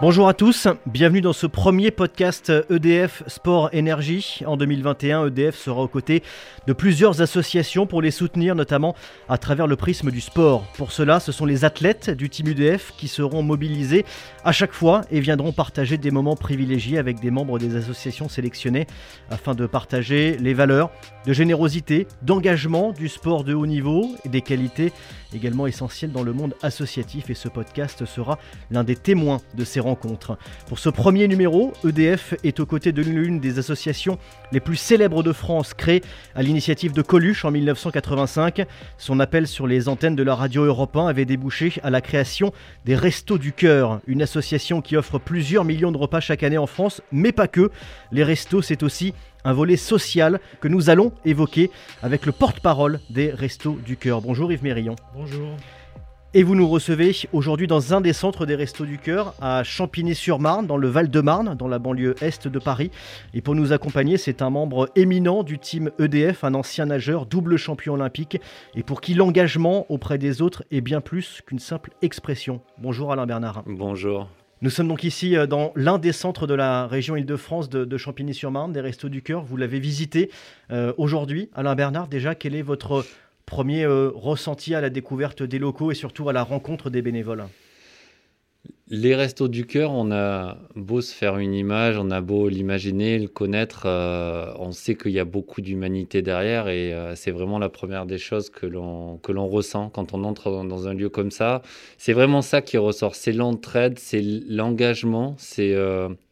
Bonjour à tous, bienvenue dans ce premier podcast EDF Sport Énergie. En 2021, EDF sera aux côtés de plusieurs associations pour les soutenir, notamment à travers le prisme du sport. Pour cela, ce sont les athlètes du team EDF qui seront mobilisés à chaque fois et viendront partager des moments privilégiés avec des membres des associations sélectionnées afin de partager les valeurs de générosité, d'engagement du sport de haut niveau et des qualités également essentielles dans le monde associatif. Et ce podcast sera l'un des témoins de ces rencontres. Pour ce premier numéro, EDF est aux côtés de l'une des associations les plus célèbres de France, créée à l'initiative de Coluche en 1985. Son appel sur les antennes de la radio Europe 1 avait débouché à la création des Restos du Cœur, une association qui offre plusieurs millions de repas chaque année en France, mais pas que. Les restos, c'est aussi un volet social que nous allons évoquer avec le porte-parole des Restos du Cœur. Bonjour Yves Mérillon. Bonjour. Et vous nous recevez aujourd'hui dans un des centres des Restos du Cœur, à Champigny-sur-Marne, dans le Val-de-Marne, dans la banlieue est de Paris. Et pour nous accompagner, c'est un membre éminent du team EDF, un ancien nageur, double champion olympique, et pour qui l'engagement auprès des autres est bien plus qu'une simple expression. Bonjour Alain Bernard. Bonjour. Nous sommes donc ici euh, dans l'un des centres de la région Île-de-France de, Champigny-sur-Marne, des Restos du Cœur. Vous l'avez visité euh, aujourd'hui. Alain Bernard, déjà, quel est votre premier euh, ressenti à la découverte des locaux et surtout à la rencontre des bénévoles les restos du cœur, on a beau se faire une image, on a beau l'imaginer, le connaître, euh, on sait qu'il y a beaucoup d'humanité derrière et euh, c'est vraiment la première des choses que l'on ressent quand on entre dans, un lieu comme ça. C'est vraiment ça qui ressort, c'est l'entraide, c'est l'engagement, c'est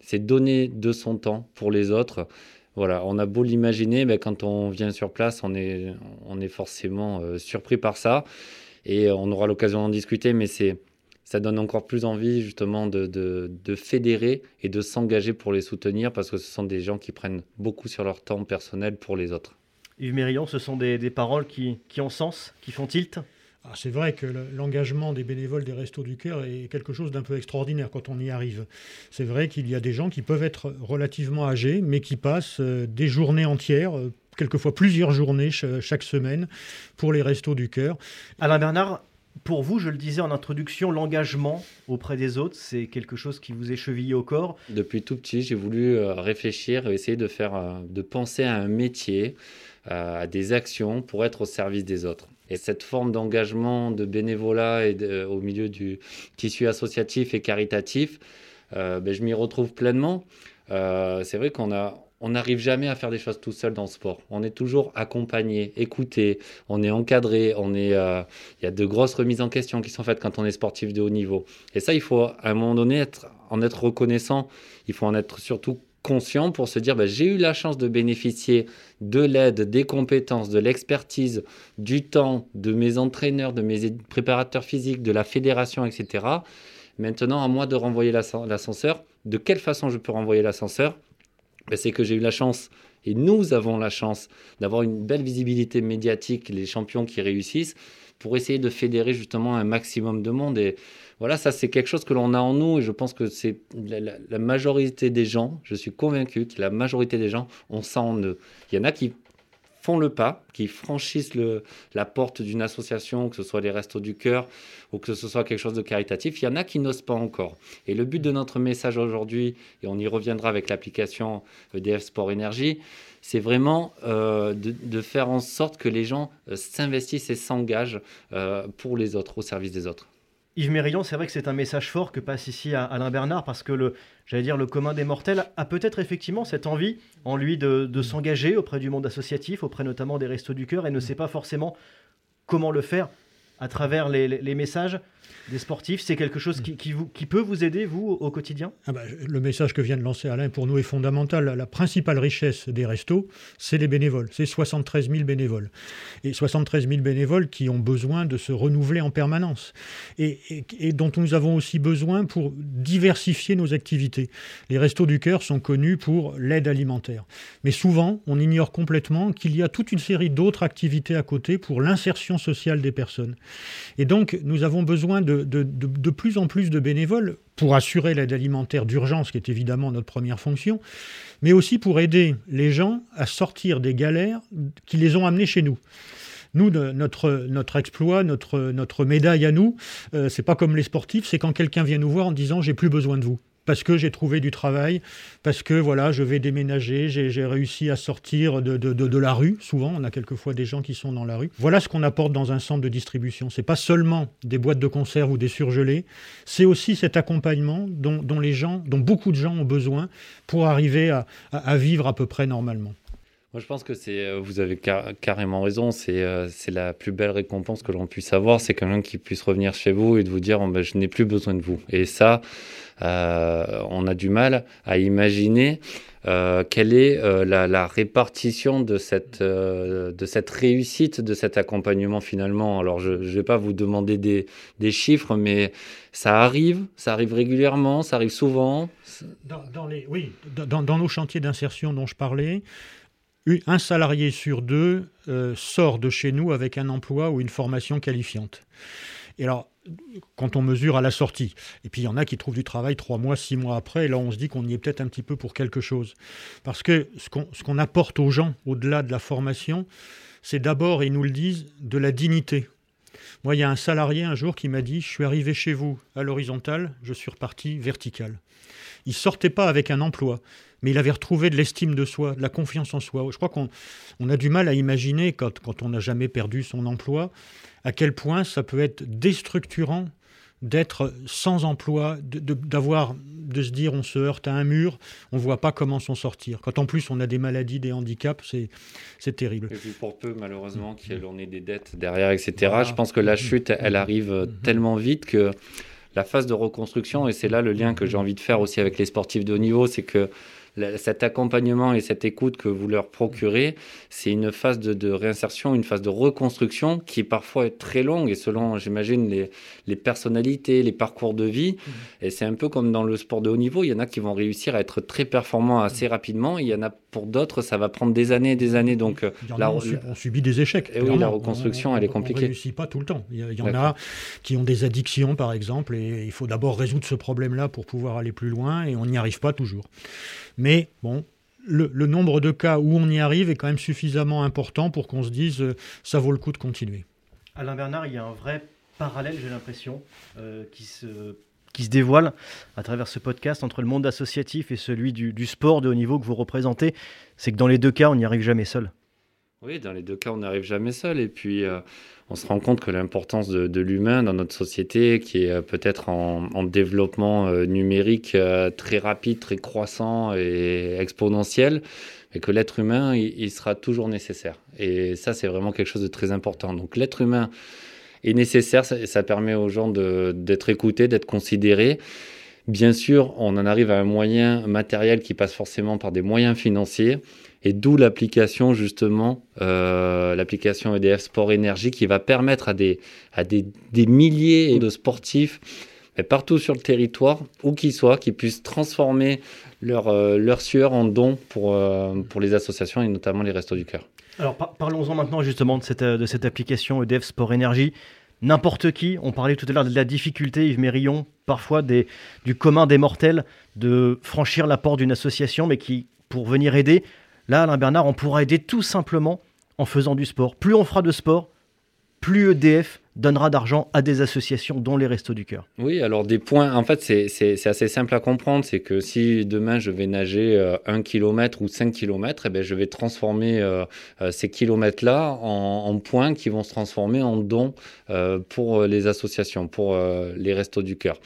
c'est donner de son temps pour les autres. Voilà, on a beau l'imaginer, mais quand on vient sur place, on est on est forcément surpris par ça et on aura l'occasion d'en discuter, mais c'est ça donne encore plus envie justement de, de, fédérer et de s'engager pour les soutenir parce que ce sont des gens qui prennent beaucoup sur leur temps personnel pour les autres. Yves Mérillon, ce sont des, des paroles qui, qui, ont sens, qui font tilt? Ah, c'est vrai que l'engagement des bénévoles des Restos du Cœur est quelque chose d'un peu extraordinaire quand on y arrive. C'est vrai qu'il y a des gens qui peuvent être relativement âgés, mais qui passent euh, des journées entières, euh, quelquefois plusieurs journées chaque semaine pour les Restos du Cœur. Alain Bernard, pour vous, je le disais en introduction, l'engagement auprès des autres, c'est quelque chose qui vous est chevillé au corps? Depuis tout petit, j'ai voulu euh, réfléchir, essayer de faire, de penser à un métier, à des actions pour être au service des autres. Et cette forme d'engagement, de bénévolat et au milieu du tissu associatif et caritatif, ben, je m'y retrouve pleinement. c'est vrai qu'on a, on n'arrive jamais à faire des choses tout seul dans le sport. On est toujours accompagné, écouté, on est encadré, on est, euh, il y a de grosses remises en question qui sont faites quand on est sportif de haut niveau. Et ça, il faut à un moment donné en être reconnaissant. Il faut en être surtout conscient pour se dire bah, j'ai eu la chance de bénéficier de l'aide, des compétences, de l'expertise, du temps, de mes entraîneurs, de mes préparateurs physiques, de la fédération, etc. Maintenant, à moi de renvoyer l'ascenseur. De quelle façon je peux renvoyer l'ascenseur? Ben, c'est que j'ai eu la chance, et nous avons la chance, d'avoir une belle visibilité médiatique, les champions qui réussissent, pour essayer de fédérer justement un maximum de monde. Et voilà, ça c'est quelque chose que l'on a en nous, et je pense que c'est la, majorité des gens, je suis convaincu que la majorité des gens ont ça en eux. Il y en a qui font le pas, qui franchissent la porte d'une association, que ce soit les Restos du Cœur ou que ce soit quelque chose de caritatif, il y en a qui n'osent pas encore. Et le but de notre message aujourd'hui, et on y reviendra avec l'application EDF Sport Énergie, c'est vraiment euh, de, faire en sorte que les gens euh, s'investissent et s'engagent euh, pour les autres, au service des autres. Yves Mérillon, c'est vrai que c'est un message fort que passe ici à Alain Bernard parce que le, j'allais dire, le commun des mortels a peut-être effectivement cette envie en lui de, s'engager auprès du monde associatif, auprès notamment des Restos du Cœur et ne sait pas forcément comment le faire à travers les messages des sportifs C'est quelque chose qui, peut vous aider, vous, au quotidien? Ah bah, Le message que vient de lancer Alain, pour nous, est fondamental. La, principale richesse des restos, c'est les bénévoles. C'est 73 000 bénévoles. Et 73 000 bénévoles qui ont besoin de se renouveler en permanence. Et, et, dont nous avons aussi besoin pour diversifier nos activités. Les restos du cœur sont connus pour l'aide alimentaire. Mais souvent, on ignore complètement qu'il y a toute une série d'autres activités à côté pour l'insertion sociale des personnes. Et donc, nous avons besoin de plus en plus de bénévoles pour assurer l'aide alimentaire d'urgence, qui est évidemment notre première fonction, mais aussi pour aider les gens à sortir des galères qui les ont amenés chez nous. Nous, notre, notre exploit, notre, notre médaille à nous, euh, c'est pas comme les sportifs, c'est quand quelqu'un vient nous voir en disant j'ai plus besoin de vous. Parce que j'ai trouvé du travail, parce que voilà, je vais déménager, j'ai réussi à sortir de, la rue. Souvent, on a quelquefois des gens qui sont dans la rue. Voilà ce qu'on apporte dans un centre de distribution. C'est pas seulement des boîtes de conserve ou des surgelés, c'est aussi cet accompagnement dont, les gens, dont beaucoup de gens ont besoin pour arriver à vivre à peu près normalement. Moi, je pense que euh, vous avez carrément raison, c'est, euh, c'est la plus belle récompense que l'on puisse avoir, c'est quelqu'un qui puisse revenir chez vous et de vous dire, oh, ben, je n'ai plus besoin de vous. Et ça, euh, on a du mal à imaginer quelle est la, répartition de cette, réussite, de cet accompagnement finalement. Alors, je ne vais pas vous demander des, chiffres, mais ça arrive, ça arrive régulièrement, ça arrive souvent. Oui, dans nos chantiers d'insertion dont je parlais, un salarié sur deux euh, sort de chez nous avec un emploi ou une formation qualifiante. Et alors, quand on mesure à la sortie, et puis il y en a qui trouvent du travail trois mois, six mois après, et là on se dit qu'on y est peut-être un petit peu pour quelque chose. Parce que ce qu'on apporte aux gens, au-delà de la formation, c'est d'abord, ils nous le disent, de la dignité. Moi, il y a un salarié un jour qui m'a dit, je suis arrivé chez vous à l'horizontale, je suis reparti vertical. Il sortait pas avec un emploi, mais il avait retrouvé de l'estime de soi, de la confiance en soi. Je crois qu'on on a du mal à imaginer, quand, quand on n'a jamais perdu son emploi, à quel point ça peut être déstructurant d'être sans emploi, d'avoir, de, de, se dire on se heurte à un mur, on ne voit pas comment s'en sortir. Quand en plus on a des maladies, des handicaps, c'est terrible. Et puis pour peu, malheureusement, qu'il en ait des dettes derrière, etc., je pense que la chute, elle arrive mm-hmm. tellement vite que la phase de reconstruction, et c'est là le lien que j'ai envie de faire aussi avec les sportifs de haut niveau, c'est que cet accompagnement et cette écoute que vous leur procurez, c'est une phase de, réinsertion, une phase de reconstruction qui est parfois très longue et selon, j'imagine, les, les, personnalités, les parcours de vie. Mmh. Et c'est un peu comme dans le sport de haut niveau, il y en a qui vont réussir à être très performants assez rapidement, il y en a pour d'autres, ça va prendre des années et des années. Donc, on, subit des échecs. Et oui, la reconstruction, elle est compliquée. On ne réussit pas tout le temps. Il y, en a qui ont des addictions, par exemple, et il faut d'abord résoudre ce problème-là pour pouvoir aller plus loin, et on n'y arrive pas toujours. Mais bon, le, nombre de cas où on y arrive est quand même suffisamment important pour qu'on se dise euh, ça vaut le coup de continuer. Alain Bernard, il y a un vrai parallèle, j'ai l'impression, euh, qui, se, qui se dévoile à travers ce podcast entre le monde associatif et celui du, sport de haut niveau que vous représentez. C'est que dans les deux cas, on n'y arrive jamais seul. Oui, dans les deux cas, on n'arrive jamais seul. Et puis, euh, on se rend compte que l'importance de, l'humain dans notre société, qui est euh, peut-être en, développement euh, numérique très rapide, très croissant et exponentiel, et que l'être humain, il, sera toujours nécessaire. Et ça, c'est vraiment quelque chose de très important. Donc, l'être humain est nécessaire. Ça, ça permet aux gens d'être écoutés, d'être considérés. Bien sûr, on en arrive à un moyen matériel qui passe forcément par des moyens financiers. Et d'où l'application justement, euh, l'application EDF Sport Énergie qui va permettre à des, milliers de sportifs partout sur le territoire, où qu'ils soient, qui puissent transformer leur, euh, sueur en don pour, euh, pour les associations et notamment les Restos du Cœur. Alors parlons-en maintenant justement de cette, de cette application EDF Sport Énergie. N'importe qui, on parlait tout à l'heure de la difficulté, Yves Mérillon, parfois du commun des mortels, de franchir la porte d'une association, mais qui, pour venir aider, Là, Alain Bernard, on pourra aider tout simplement en faisant du sport. Plus on fera de sport, plus EDF donnera d'argent à des associations, dont les Restos du Cœur. Oui, alors des points, en fait, c'est assez simple à comprendre. C'est que si demain je vais nager euh, un kilomètre ou 5 kilomètres, eh ben, je vais transformer euh, euh, ces kilomètres-là en, points qui vont se transformer en dons pour les associations, pour les Restos du Cœur.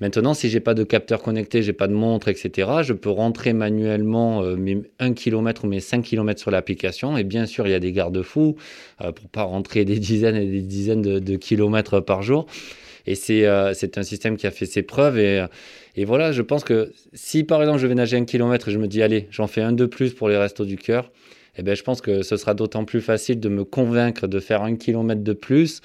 Maintenant, si j'ai pas de capteur connecté, j'ai pas de montre, etc., je peux rentrer manuellement euh, mes 1 km ou mes 5 km sur l'application. Et bien sûr, il y a des garde-fous euh, pour pas rentrer des dizaines et des dizaines de, kilomètres par jour. Et euh, c'est un système qui a fait ses preuves. Et, et, voilà, je pense que si par exemple je vais nager un kilomètre et je me dis, allez, j'en fais un de plus pour les restos du cœur, eh ben, je pense que ce sera d'autant plus facile de me convaincre de faire un kilomètre de plus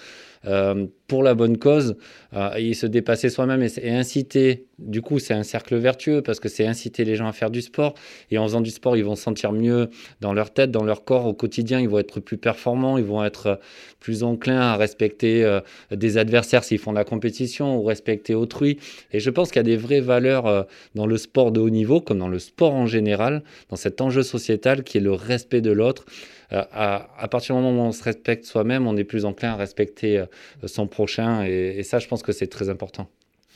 euh, pour la bonne cause euh, et se dépasser soi-même et, inciter. Du coup, c'est un cercle vertueux parce que c'est inciter les gens à faire du sport. Et en faisant du sport, ils vont se sentir mieux dans leur tête, dans leur corps au quotidien. Ils vont être plus performants, ils vont être plus enclins à respecter euh, des adversaires s'ils font de la compétition ou respecter autrui. Et je pense qu'il y a des vraies valeurs dans le sport de haut niveau, comme dans le sport en général, dans cet enjeu sociétal qui est le respect de l'autre. Euh, à, partir du moment où on se respecte soi-même, on est plus enclin à respecter euh, son prochain. Et, ça, je pense que c'est très important.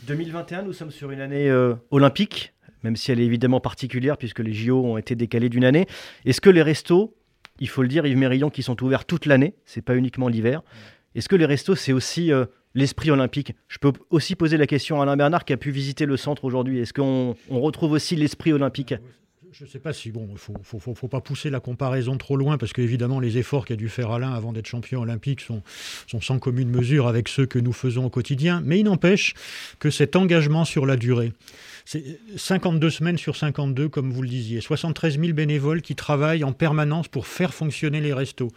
2021, nous sommes sur une année euh, olympique, même si elle est évidemment particulière puisque les JO ont été décalés d'une année. Est-ce que les restos, il faut le dire, Yves Mérillon, qui sont ouverts toute l'année, c'est pas uniquement l'hiver, est-ce que les restos, c'est aussi l'esprit olympique? Je peux aussi poser la question à Alain Bernard qui a pu visiter le centre aujourd'hui. Est-ce qu'on retrouve aussi l'esprit olympique? Je ne sais pas si, bon, il faut, faut, pas pousser la comparaison trop loin, parce qu'évidemment, les efforts qu'a dû faire Alain avant d'être champion olympique sont, sans commune mesure avec ceux que nous faisons au quotidien. Mais il n'empêche que cet engagement sur la durée, c'est 52 semaines sur 52, comme vous le disiez, 73 000 bénévoles qui travaillent en permanence pour faire fonctionner les restos.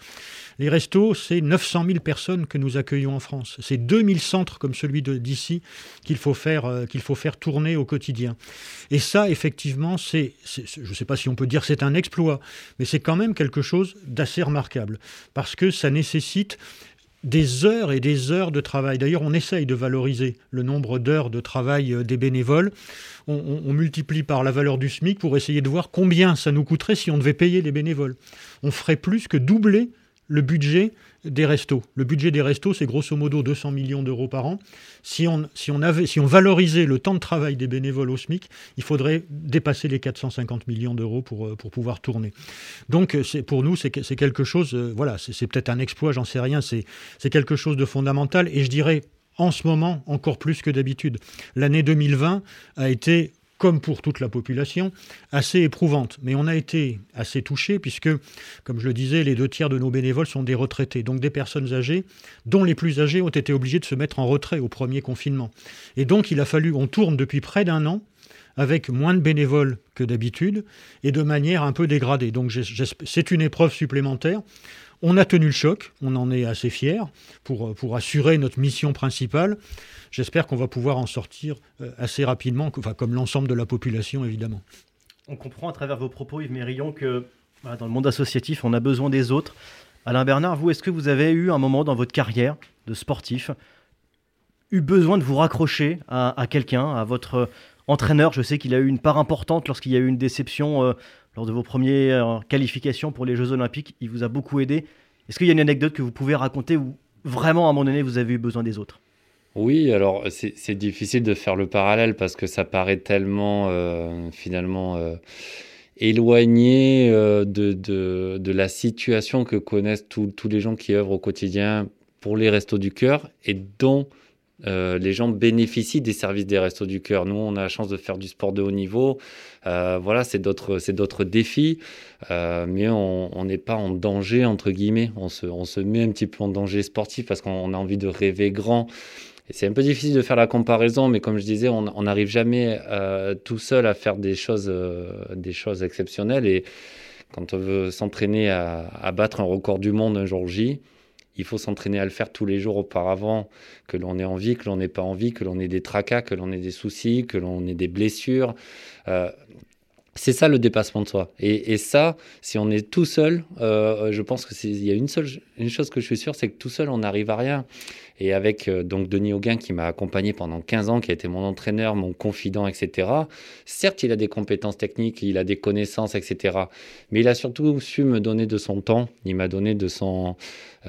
Les restos, c'est 900 000 personnes que nous accueillons en France. C'est 2000 centres comme celui d'ici qu'il faut, euh, qu'il faut faire tourner au quotidien. Et ça, effectivement, c'est, je ne sais pas si on peut dire c'est un exploit, mais c'est quand même quelque chose d'assez remarquable. Parce que ça nécessite des heures et des heures de travail. D'ailleurs, on essaye de valoriser le nombre d'heures de travail euh, des bénévoles. On, on, multiplie par la valeur du SMIC pour essayer de voir combien ça nous coûterait si on devait payer les bénévoles. On ferait plus que doubler le budget des restos. Le budget des restos, c'est grosso modo 200 millions d'euros par an. Si on, si, on avait, si on valorisait le temps de travail des bénévoles au SMIC, il faudrait dépasser les 450 millions d'euros pour, euh, pour pouvoir tourner. Donc euh, pour nous, c'est, quelque chose, euh, voilà, c'est, peut-être un exploit, j'en sais rien, c'est quelque chose de fondamental. Et je dirais, en ce moment, encore plus que d'habitude. L'année 2020 a été comme pour toute la population, assez éprouvante. Mais on a été assez touchés puisque, comme je le disais, les deux tiers de nos bénévoles sont des retraités, donc des personnes âgées, dont les plus âgés ont été obligés de se mettre en retrait au premier confinement. Et donc il a fallu, on tourne depuis près d'un an avec moins de bénévoles que d'habitude et de manière un peu dégradée. Donc c'est une épreuve supplémentaire. On a tenu le choc, on en est assez fiers pour, pour assurer notre mission principale j'espère qu'on va pouvoir en sortir euh, assez rapidement, enfin, comme l'ensemble de la population évidemment. On comprend à travers vos propos, Yves Mérillon, que dans le monde associatif, on a besoin des autres. Alain Bernard, vous, est-ce que vous avez eu un moment dans votre carrière de sportif, eu besoin de vous raccrocher à, quelqu'un, à votre entraîneur? Je sais qu'il a eu une part importante lorsqu'il y a eu une déception euh, lors de vos premières qualifications pour les Jeux Olympiques. Il vous a beaucoup aidé. Est-ce qu'il y a une anecdote que vous pouvez raconter où vraiment, à un moment donné, vous avez eu besoin des autres? Oui, alors c'est difficile de faire le parallèle parce que ça paraît tellement euh, finalement euh, éloigné euh, de, de, de, la situation que connaissent tous les gens qui œuvrent au quotidien pour les restos du cœur et dont les gens bénéficient des services des restos du cœur. Nous, on a la chance de faire du sport de haut niveau. voilà, c'est d'autres, défis, mais on n'est pas en danger entre guillemets. On se, on se met un petit peu en danger sportif parce qu'on a envie de rêver grand c'est un peu difficile de faire la comparaison, mais comme je disais, on n'arrive jamais euh, tout seul à faire des choses, euh, des choses exceptionnelles. Et quand on veut s'entraîner à, battre un record du monde un jour J, il faut s'entraîner à le faire tous les jours auparavant, que l'on ait envie, que l'on n'ait pas envie, que l'on ait des tracas, que l'on ait des soucis, que l'on ait des blessures. Euh, c'est ça le dépassement de soi. Et, ça, si on est tout seul, je pense qu'il y a une seule une chose que je suis sûr, c'est que tout seul, on n'arrive à rien. Et avec euh, donc Denis Auguin qui m'a accompagné pendant 15 ans, qui a été mon entraîneur, mon confident, etc. Certes, il a des compétences techniques, il a des connaissances, etc. Mais il a surtout su me donner de son temps. Il m'a donné de son,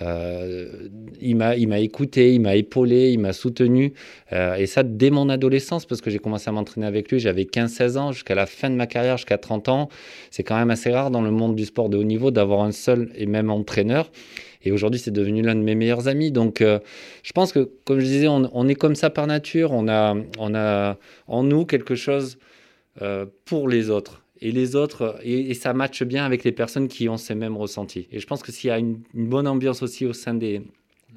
euh, il m'a, écouté, il m'a épaulé, il m'a soutenu. Euh, et ça dès mon adolescence, parce que j'ai commencé à m'entraîner avec lui. J'avais 15-16 ans jusqu'à la fin de ma carrière, jusqu'à 30 ans. C'est quand même assez rare dans le monde du sport de haut niveau d'avoir un seul et même entraîneur. Et aujourd'hui, c'est devenu l'un de mes meilleurs amis. Donc, euh, je pense que, comme je disais, on, est comme ça par nature. On a, on a en nous quelque chose euh, pour les autres. Et les autres, et, ça matche bien avec les personnes qui ont ces mêmes ressentis. Et je pense que s'il y a une bonne ambiance aussi au sein des,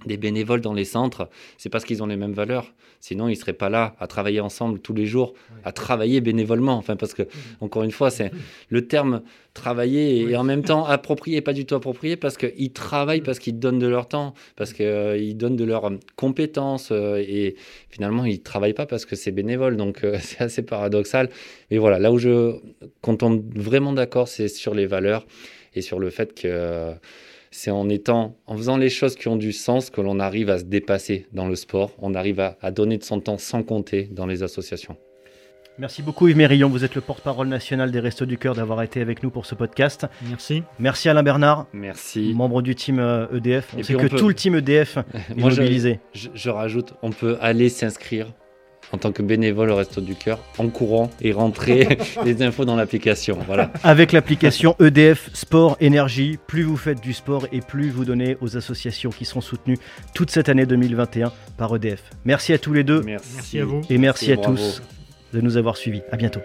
des bénévoles dans les centres, c'est parce qu'ils ont les mêmes valeurs. Sinon, ils seraient pas là à travailler ensemble tous les jours, à travailler bénévolement. Enfin, parce que, encore une fois, c'est le terme travailler et en même temps approprié, pas du tout approprié, parce qu'ils travaillent parce qu'ils donnent de leur temps, parce qu'ils euh, donnent de leurs compétences euh, et finalement, ils travaillent pas parce que c'est bénévole. Donc, euh, c'est assez paradoxal. Mais voilà, là où je compte vraiment d'accord, c'est sur les valeurs et sur le fait que c'est en étant, en faisant les choses qui ont du sens que l'on arrive à se dépasser dans le sport, on arrive à, donner de son temps sans compter dans les associations. Merci beaucoup Yves Mérillon, vous êtes le porte-parole national des Restos du Cœur d'avoir été avec nous pour ce podcast. Merci. Merci Alain Bernard. Merci. Membre du team EDF. Euh, e on sait que tout le team EDF est mobilisé. Je, je, rajoute, on peut aller s'inscrire en tant que bénévole au Resto du Cœur en courant et rentrer les infos dans l'application. Voilà. Avec l'application EDF Sport Énergie, plus vous faites du sport et plus vous donnez aux associations qui seront soutenues toute cette année 2021 par EDF. Merci à tous les deux. Merci, Merci à vous. Et merci, Et à bravo. tous de nous avoir suivis. À bientôt.